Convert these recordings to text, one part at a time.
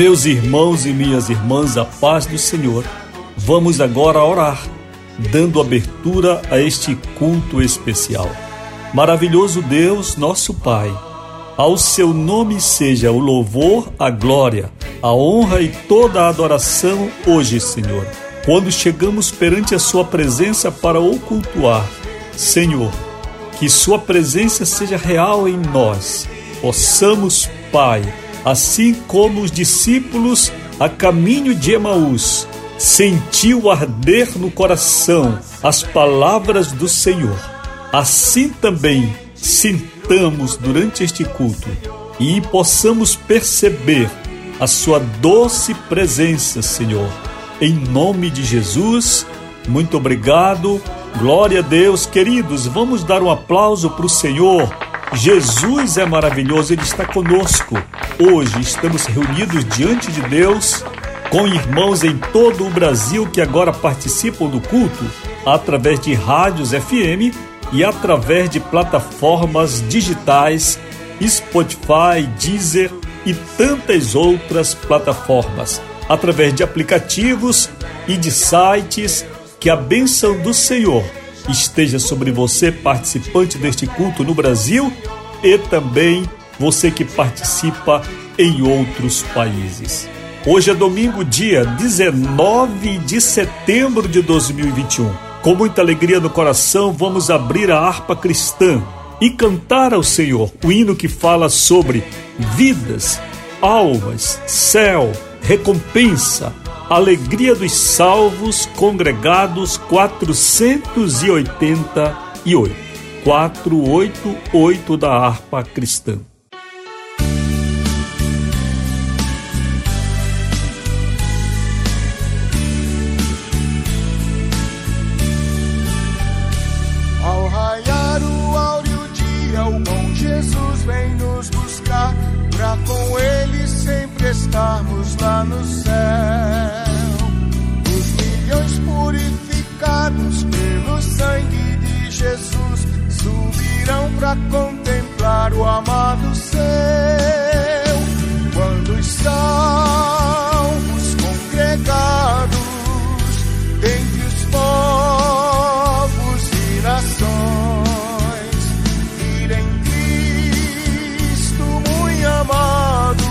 Meus irmãos e minhas irmãs, a paz do Senhor. Vamos agora orar, dando abertura a este culto especial. Maravilhoso Deus, nosso Pai, ao seu nome seja o louvor, a glória, a honra e toda a adoração hoje, Senhor. Quando chegamos perante a Sua presença para o cultuar, Senhor, que Sua presença seja real em nós, possamos, Pai, assim como os discípulos a caminho de Emaús, sentiu arder no coração as palavras do Senhor. Assim também sintamos durante este culto e possamos perceber a sua doce presença, Senhor. Em nome de Jesus, muito obrigado. Glória a Deus, queridos. Vamos dar um aplauso para o Senhor. Jesus é maravilhoso, Ele está conosco. Hoje estamos reunidos diante de Deus com irmãos em todo o Brasil que agora participam do culto através de rádios FM e através de plataformas digitais, Spotify, Deezer e tantas outras plataformas, através de aplicativos e de sites. Que a bênção do Senhor esteja sobre você, participante deste culto no Brasil, e também você que participa em outros países. Hoje é domingo, dia 19 de setembro de 2021. Com muita alegria no coração, vamos abrir a harpa cristã e cantar ao Senhor o hino que fala sobre vidas, almas, céu, recompensa, alegria dos salvos congregados 488. 488 da harpa cristã. Ao raiar o áureo dia, o bom Jesus vem nos buscar, pra com ele sempre estarmos lá no céu. Pelo sangue de Jesus subirão pra contemplar o amado céu. Quando os salvos congregados dentre os povos e nações virem Cristo muito amado,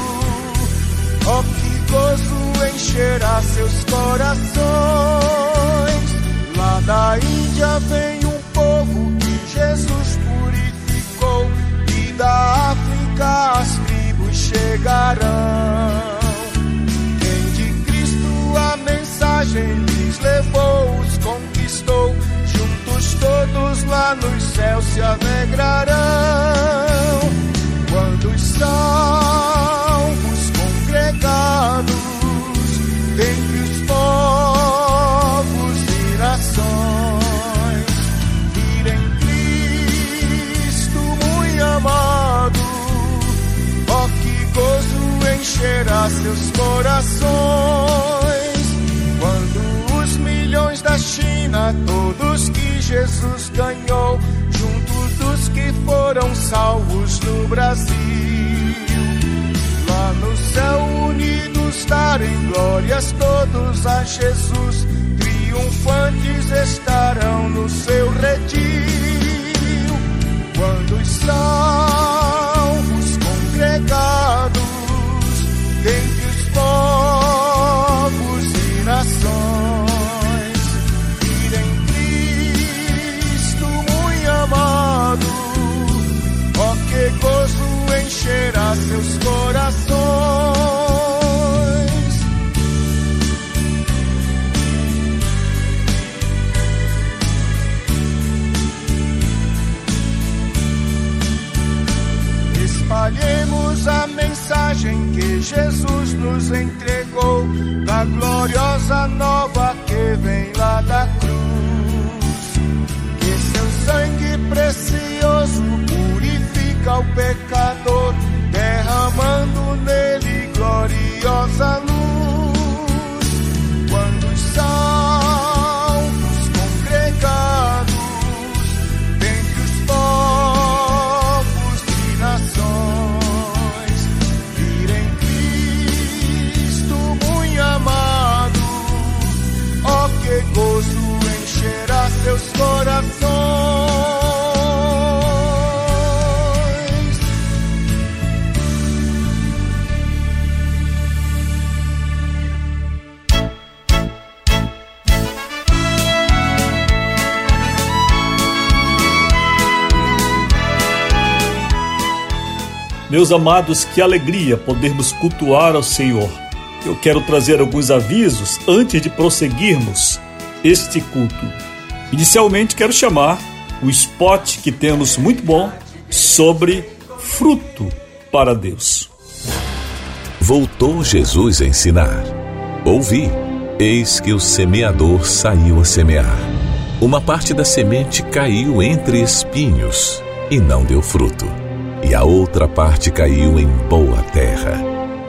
ó que gozo encherá seus corações. Jesus purificou e da África as tribos chegarão. Quem de Cristo a mensagem lhes levou, os conquistou. Juntos todos lá nos céus se alegrarão. Quando os encherá seus corações. Quando os milhões da China, todos que Jesus ganhou, junto dos que foram salvos no Brasil, lá no céu unidos darem glórias todos a Jesus, triunfantes estarão no seu redil. Quando os salvos congregados Meus amados, que alegria podermos cultuar ao Senhor. Eu quero trazer alguns avisos antes de prosseguirmos este culto. Inicialmente, quero chamar o spot que temos muito bom sobre fruto para Deus. Voltou Jesus a ensinar. Ouvi, eis que o semeador saiu a semear. Uma parte da semente caiu entre espinhos e não deu fruto e a outra parte caiu em boa terra,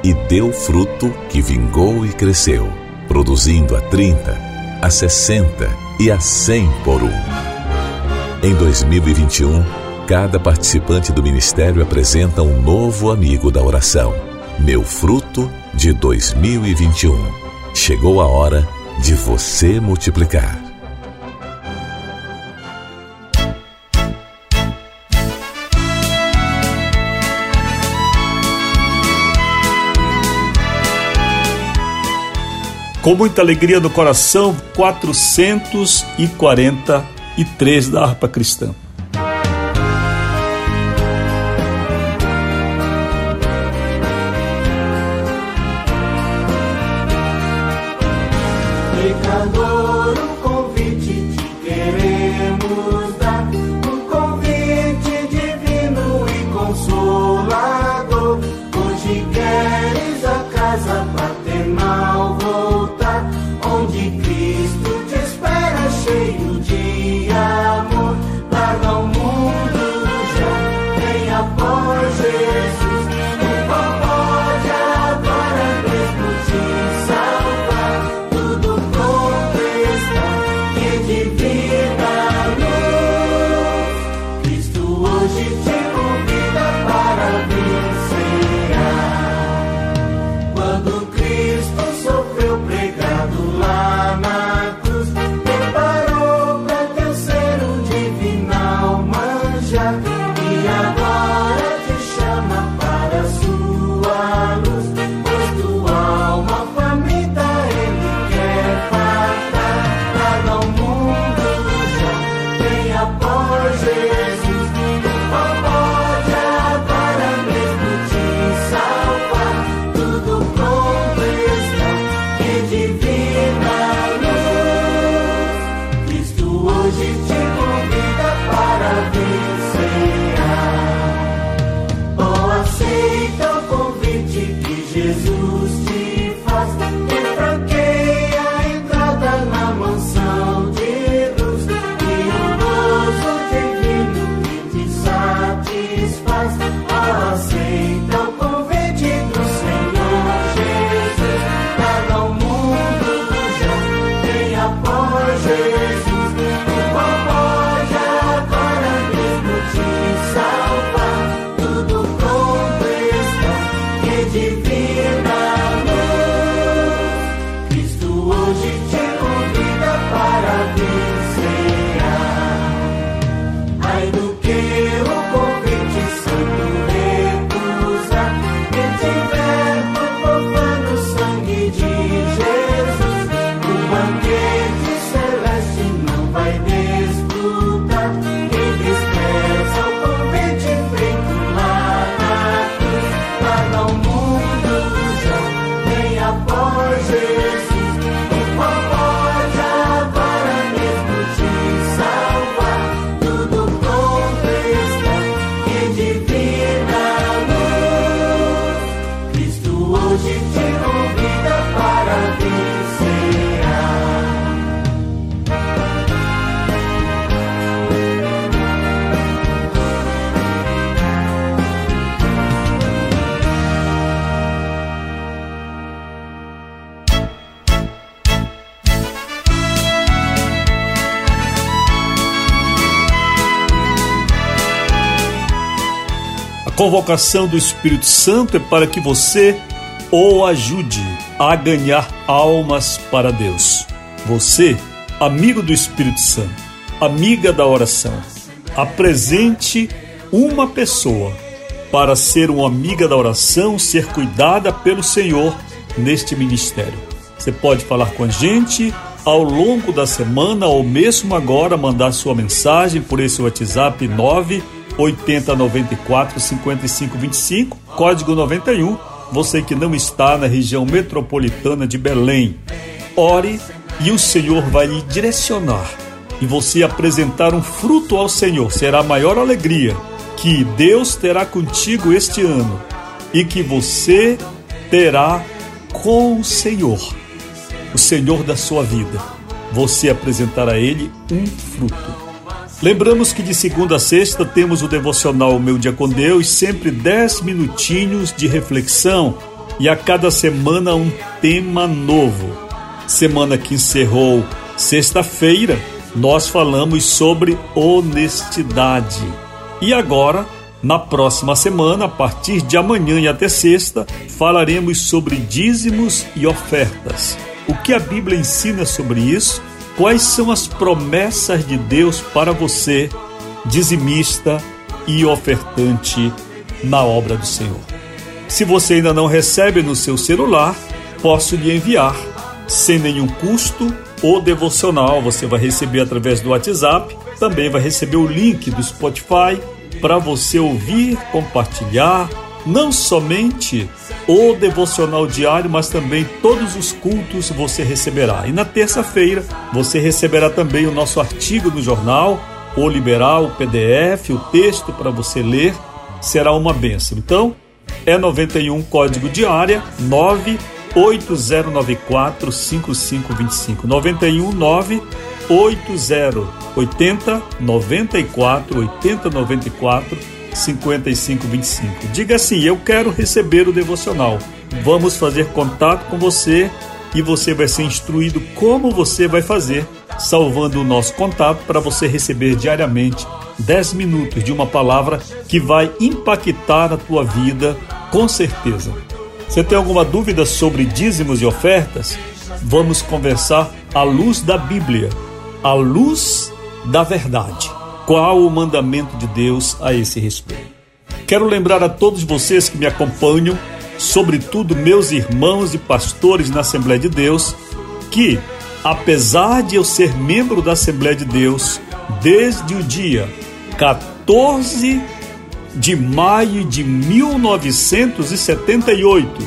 e deu fruto que vingou e cresceu, produzindo a trinta, a sessenta e a cem por um. Em 2021, cada participante do ministério apresenta um novo amigo da oração. Meu fruto de 2021. Chegou a hora de você multiplicar. com muita alegria no coração, 443 da harpa cristã. Pecador, Yeah. Convocação do Espírito Santo é para que você o ajude a ganhar almas para Deus. Você, amigo do Espírito Santo, amiga da oração, apresente uma pessoa para ser uma amiga da oração, ser cuidada pelo Senhor neste ministério. Você pode falar com a gente ao longo da semana ou mesmo agora mandar sua mensagem por esse WhatsApp 9 8094 5525, código 91. Você que não está na região metropolitana de Belém, ore e o Senhor vai lhe direcionar e você apresentar um fruto ao Senhor. Será a maior alegria que Deus terá contigo este ano e que você terá com o Senhor, o Senhor da sua vida. Você apresentará a Ele um fruto. Lembramos que de segunda a sexta temos o devocional Meu Dia com Deus, sempre dez minutinhos de reflexão e a cada semana um tema novo. Semana que encerrou sexta-feira, nós falamos sobre honestidade. E agora, na próxima semana, a partir de amanhã e até sexta, falaremos sobre dízimos e ofertas. O que a Bíblia ensina sobre isso? Quais são as promessas de Deus para você, dizimista e ofertante na obra do Senhor? Se você ainda não recebe no seu celular, posso lhe enviar sem nenhum custo o devocional. Você vai receber através do WhatsApp, também vai receber o link do Spotify para você ouvir, compartilhar, não somente o devocional diário, mas também todos os cultos você receberá. E na terça-feira você receberá também o nosso artigo no jornal, ou liberar o PDF, o texto para você ler, será uma benção. Então, é 91 código diária 9 8094 5525 91 9 80 94 80 94 55 25. Diga assim: Eu quero receber o devocional. Vamos fazer contato com você e você vai ser instruído como você vai fazer, salvando o nosso contato para você receber diariamente 10 minutos de uma palavra que vai impactar a tua vida com certeza. Você tem alguma dúvida sobre dízimos e ofertas? Vamos conversar à luz da Bíblia, à luz da verdade. Qual o mandamento de Deus a esse respeito? Quero lembrar a todos vocês que me acompanham, sobretudo meus irmãos e pastores na Assembleia de Deus, que, apesar de eu ser membro da Assembleia de Deus desde o dia 14 de maio de 1978,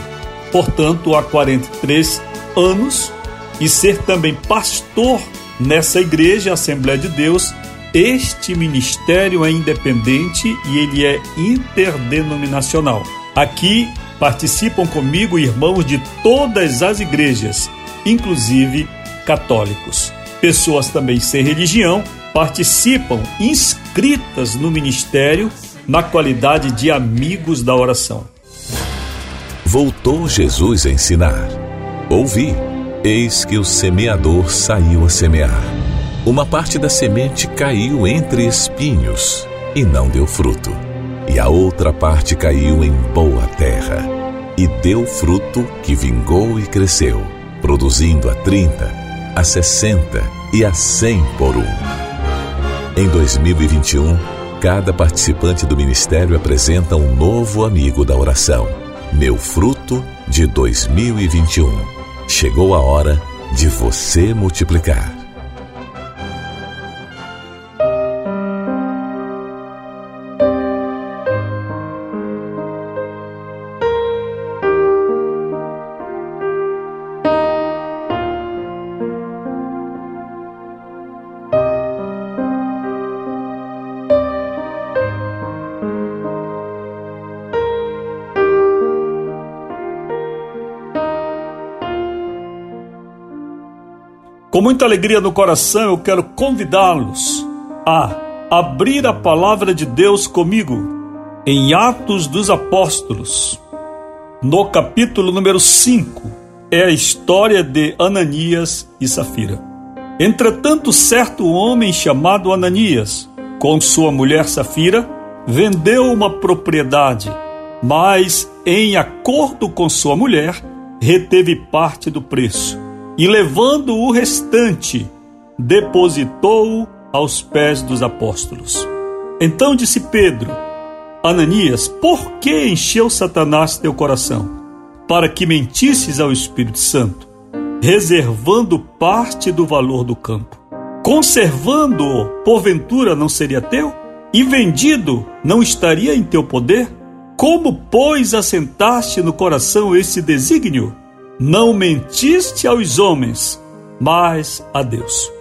portanto há 43 anos, e ser também pastor nessa igreja, Assembleia de Deus. Este ministério é independente e ele é interdenominacional. Aqui participam comigo irmãos de todas as igrejas, inclusive católicos. Pessoas também sem religião participam inscritas no ministério na qualidade de amigos da oração. Voltou Jesus a ensinar. Ouvi, eis que o semeador saiu a semear. Uma parte da semente caiu entre espinhos e não deu fruto. E a outra parte caiu em boa terra e deu fruto que vingou e cresceu, produzindo a 30, a 60 e a 100 por um. Em 2021, cada participante do ministério apresenta um novo amigo da oração. Meu fruto de 2021. Chegou a hora de você multiplicar. Muita alegria no coração, eu quero convidá-los a abrir a palavra de Deus comigo em Atos dos Apóstolos, no capítulo número 5. É a história de Ananias e Safira. Entretanto, certo homem chamado Ananias, com sua mulher Safira, vendeu uma propriedade, mas, em acordo com sua mulher, reteve parte do preço e, levando o restante, depositou-o aos pés dos apóstolos. Então disse Pedro: Ananias, por que encheu Satanás teu coração? Para que mentisses ao Espírito Santo, reservando parte do valor do campo. Conservando-o, porventura não seria teu? E vendido, não estaria em teu poder? Como, pois, assentaste no coração esse desígnio? Não mentiste aos homens, mas a Deus.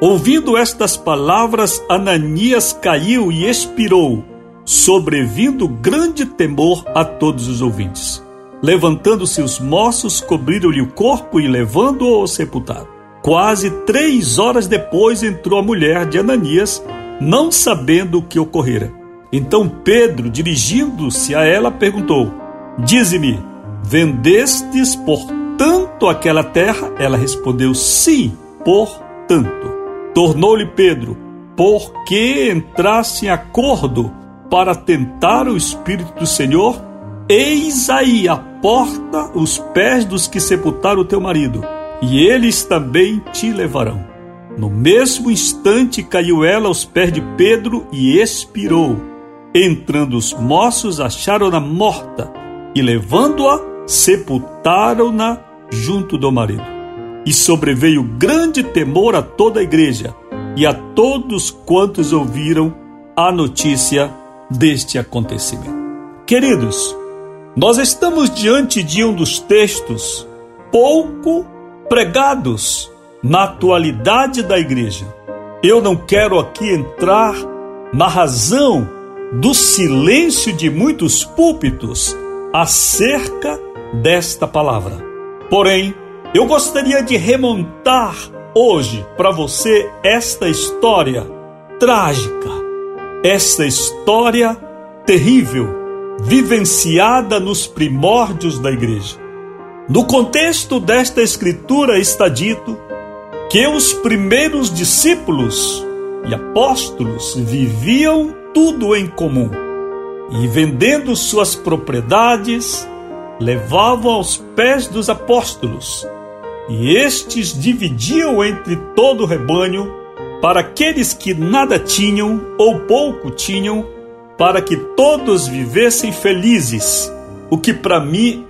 Ouvindo estas palavras, Ananias caiu e expirou, sobrevindo grande temor a todos os ouvintes. Levantando-se os moços, cobriram-lhe o corpo e levando-o ao sepultado. Quase três horas depois entrou a mulher de Ananias, não sabendo o que ocorrera. Então Pedro, dirigindo-se a ela, perguntou: Dize-me, vendestes por tanto aquela terra? Ela respondeu: Sim, por tanto. Tornou-lhe Pedro: Por que entrasse em acordo para tentar o Espírito do Senhor? Eis aí a porta os pés dos que sepultaram o teu marido, e eles também te levarão. No mesmo instante caiu ela aos pés de Pedro e expirou. Entrando os moços, acharam-na morta e, levando-a, sepultaram-na junto do marido. E sobreveio grande temor a toda a igreja e a todos quantos ouviram a notícia deste acontecimento. Queridos, nós estamos diante de um dos textos pouco pregados na atualidade da igreja. Eu não quero aqui entrar na razão do silêncio de muitos púlpitos acerca desta palavra. Porém, eu gostaria de remontar hoje para você esta história trágica, esta história terrível vivenciada nos primórdios da igreja. No contexto desta escritura está dito que os primeiros discípulos e apóstolos viviam tudo em comum e, vendendo suas propriedades, levavam aos pés dos apóstolos, e estes dividiam entre todo o rebanho para aqueles que nada tinham ou pouco tinham, para que todos vivessem felizes, o que para mim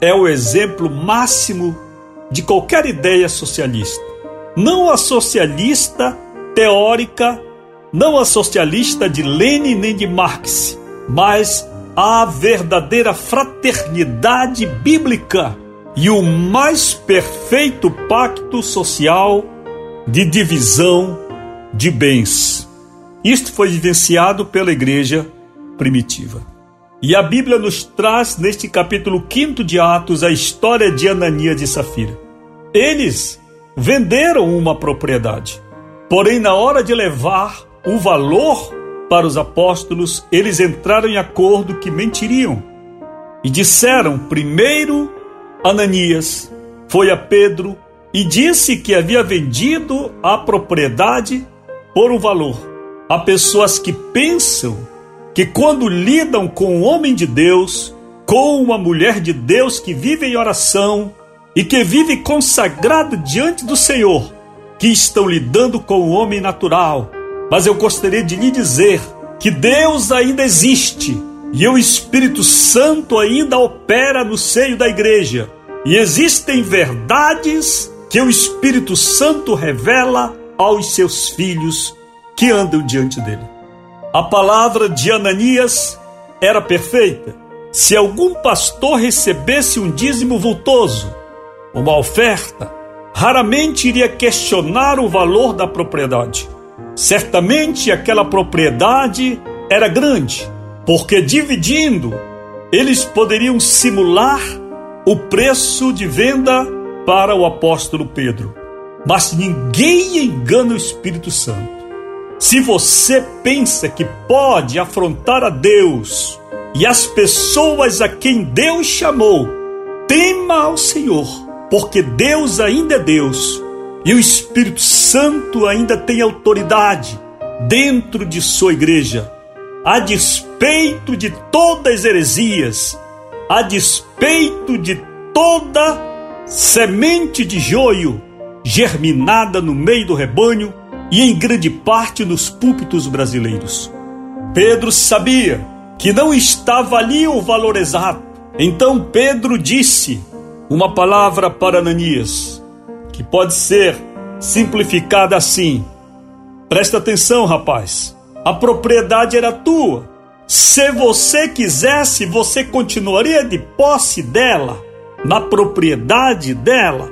é o exemplo máximo de qualquer ideia socialista. Não a socialista teórica, não a socialista de Lenin nem de Marx, mas a verdadeira fraternidade bíblica e o mais perfeito pacto social de divisão de bens. Isto foi vivenciado pela igreja primitiva. E a Bíblia nos traz neste capítulo 5 de Atos a história de Ananias e Safira. Eles venderam uma propriedade. Porém, na hora de levar o valor para os apóstolos, eles entraram em acordo que mentiriam e disseram primeiro Ananias foi a Pedro e disse que havia vendido a propriedade por um valor. Há pessoas que pensam que quando lidam com um homem de Deus, com uma mulher de Deus que vive em oração, e que vive consagrado diante do Senhor, que estão lidando com o homem natural. Mas eu gostaria de lhe dizer que Deus ainda existe e o Espírito Santo ainda opera no seio da igreja. E existem verdades que o Espírito Santo revela aos seus filhos que andam diante dele. A palavra de Ananias era perfeita. Se algum pastor recebesse um dízimo vultoso, uma oferta, raramente iria questionar o valor da propriedade. Certamente aquela propriedade era grande, porque dividindo, eles poderiam simular o preço de venda para o apóstolo Pedro. Mas ninguém engana o Espírito Santo. Se você pensa que pode afrontar a Deus e as pessoas a quem Deus chamou, tema ao Senhor porque Deus ainda é Deus e o Espírito Santo ainda tem autoridade dentro de sua igreja. a despeito de todas as heresias, a despeito de toda semente de joio germinada no meio do rebanho e em grande parte nos púlpitos brasileiros. Pedro sabia que não estava ali o valor exato. Então Pedro disse uma palavra para Ananias, que pode ser simplificada assim: Presta atenção, rapaz. A propriedade era tua. Se você quisesse, você continuaria de posse dela, na propriedade dela.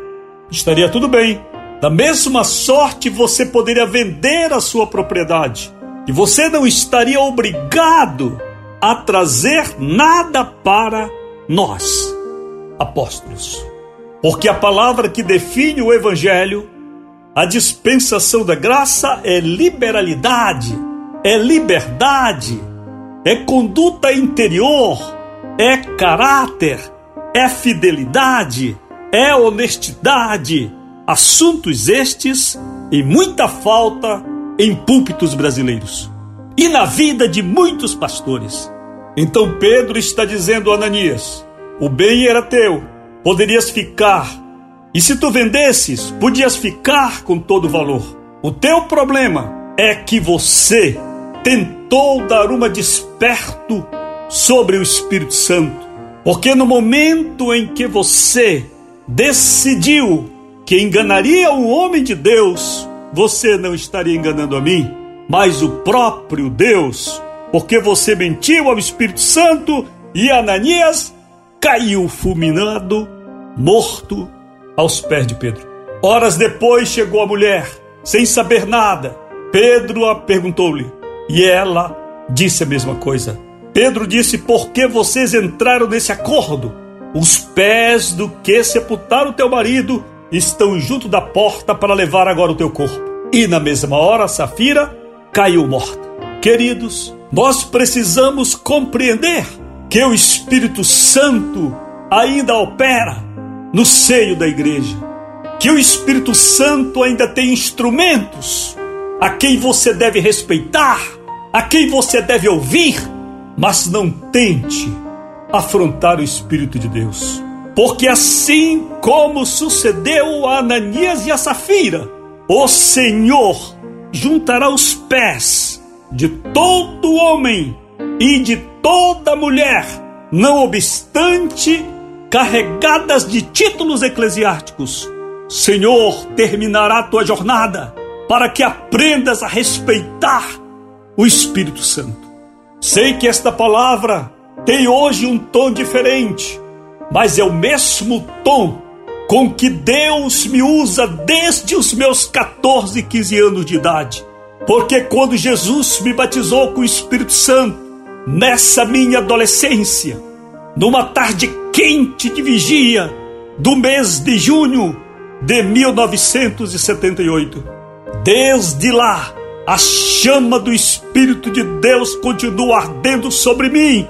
Estaria tudo bem. Da mesma sorte, você poderia vender a sua propriedade. E você não estaria obrigado a trazer nada para nós, apóstolos. Porque a palavra que define o Evangelho, a dispensação da graça, é liberalidade, é liberdade, é conduta interior, é caráter, é fidelidade, é honestidade. Assuntos estes em muita falta em púlpitos brasileiros e na vida de muitos pastores. Então Pedro está dizendo a Ananias: o bem era teu, poderias ficar, e se tu vendesses, podias ficar com todo o valor. O teu problema é que você tentou dar uma desperto sobre o Espírito Santo, porque no momento em que você decidiu que enganaria o homem de Deus, você não estaria enganando a mim, mas o próprio Deus, porque você mentiu ao Espírito Santo e Ananias caiu fulminado, morto aos pés de Pedro. Horas depois chegou a mulher, sem saber nada. Pedro a perguntou-lhe e ela disse a mesma coisa. Pedro disse: Por que vocês entraram nesse acordo? Os pés do que sepultaram teu marido estão junto da porta para levar agora o teu corpo. E na mesma hora, Safira caiu morta. Queridos, nós precisamos compreender que o Espírito Santo ainda opera no seio da igreja, que o Espírito Santo ainda tem instrumentos a quem você deve respeitar, a quem você deve ouvir, mas não tente afrontar o Espírito de Deus. Porque assim como sucedeu a Ananias e a Safira, o Senhor juntará os pés de todo homem e de toda mulher, não obstante carregadas de títulos eclesiásticos. Senhor, terminará tua jornada para que aprendas a respeitar o Espírito Santo. Sei que esta palavra tem hoje um tom diferente mas é o mesmo tom com que Deus me usa desde os meus 14, 15 anos de idade. Porque quando Jesus me batizou com o Espírito Santo, nessa minha adolescência, numa tarde quente de vigia do mês de junho de 1978, desde lá, a chama do Espírito de Deus continua ardendo sobre mim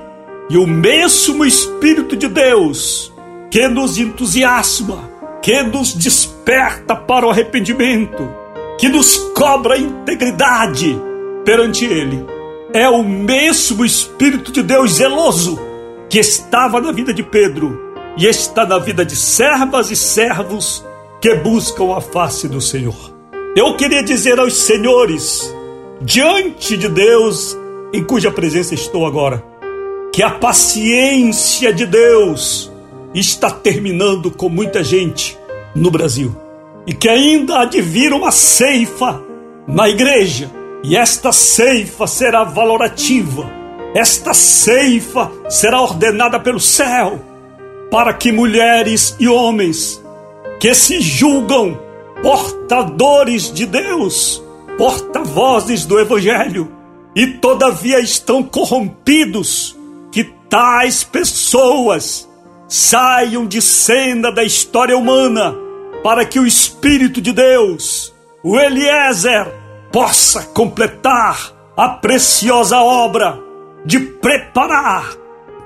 e o mesmo Espírito de Deus que nos entusiasma, que nos desperta para o arrependimento, que nos cobra a integridade perante Ele, é o mesmo Espírito de Deus zeloso que estava na vida de Pedro e está na vida de servas e servos que buscam a face do Senhor. Eu queria dizer aos senhores, diante de Deus em cuja presença estou agora, que a paciência de Deus está terminando com muita gente no Brasil e que ainda há de vir uma ceifa na igreja e esta ceifa será valorativa, esta ceifa será ordenada pelo céu para que mulheres e homens que se julgam portadores de Deus, porta-vozes do Evangelho e todavia estão corrompidos tais pessoas saiam de cena da história humana para que o Espírito de Deus, o Eliezer, possa completar a preciosa obra de preparar,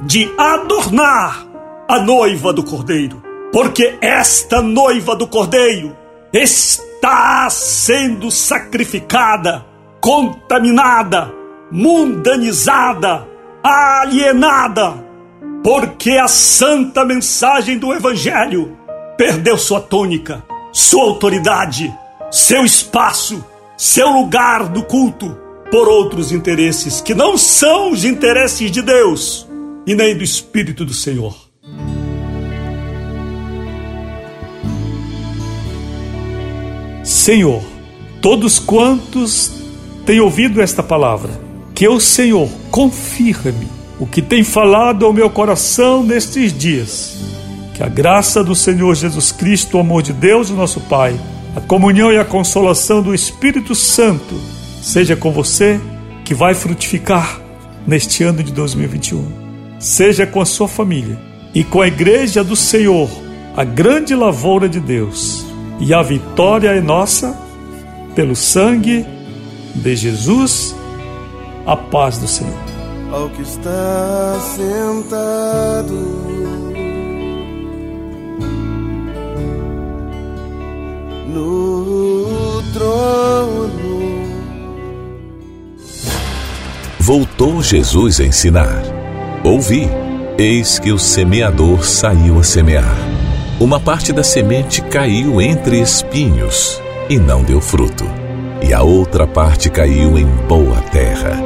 de adornar a noiva do Cordeiro. Porque esta noiva do Cordeiro está sendo sacrificada, contaminada mundanizada, alienada, porque a santa mensagem do Evangelho perdeu sua tônica, sua autoridade, seu espaço, seu lugar no culto por outros interesses que não são os interesses de Deus e nem do Espírito do Senhor. Senhor, todos quantos têm ouvido esta palavra, que o Senhor confirme o que tem falado ao meu coração nestes dias. Que a graça do Senhor Jesus Cristo, o amor de Deus, o nosso Pai, a comunhão e a consolação do Espírito Santo seja com você que vai frutificar neste ano de 2021. Seja com a sua família e com a igreja do Senhor, a grande lavoura de Deus. E a vitória é nossa pelo sangue de Jesus, a paz do Senhor. Ao que está sentado no trono. Voltou Jesus a ensinar. Ouvi, eis que o semeador saiu a semear. Uma parte da semente caiu entre espinhos e não deu fruto. E a outra parte caiu em boa terra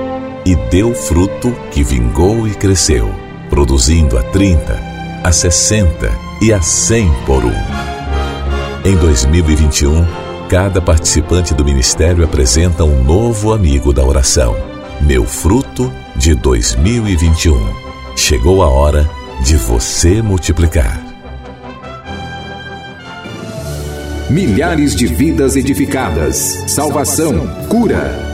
e deu fruto que vingou e cresceu, produzindo a trinta, a sessenta e a cem por um. Em 2021, cada participante do ministério apresenta um novo amigo da oração. Meu fruto de 2021. Chegou a hora de você multiplicar. Milhares de vidas edificadas, salvação, cura.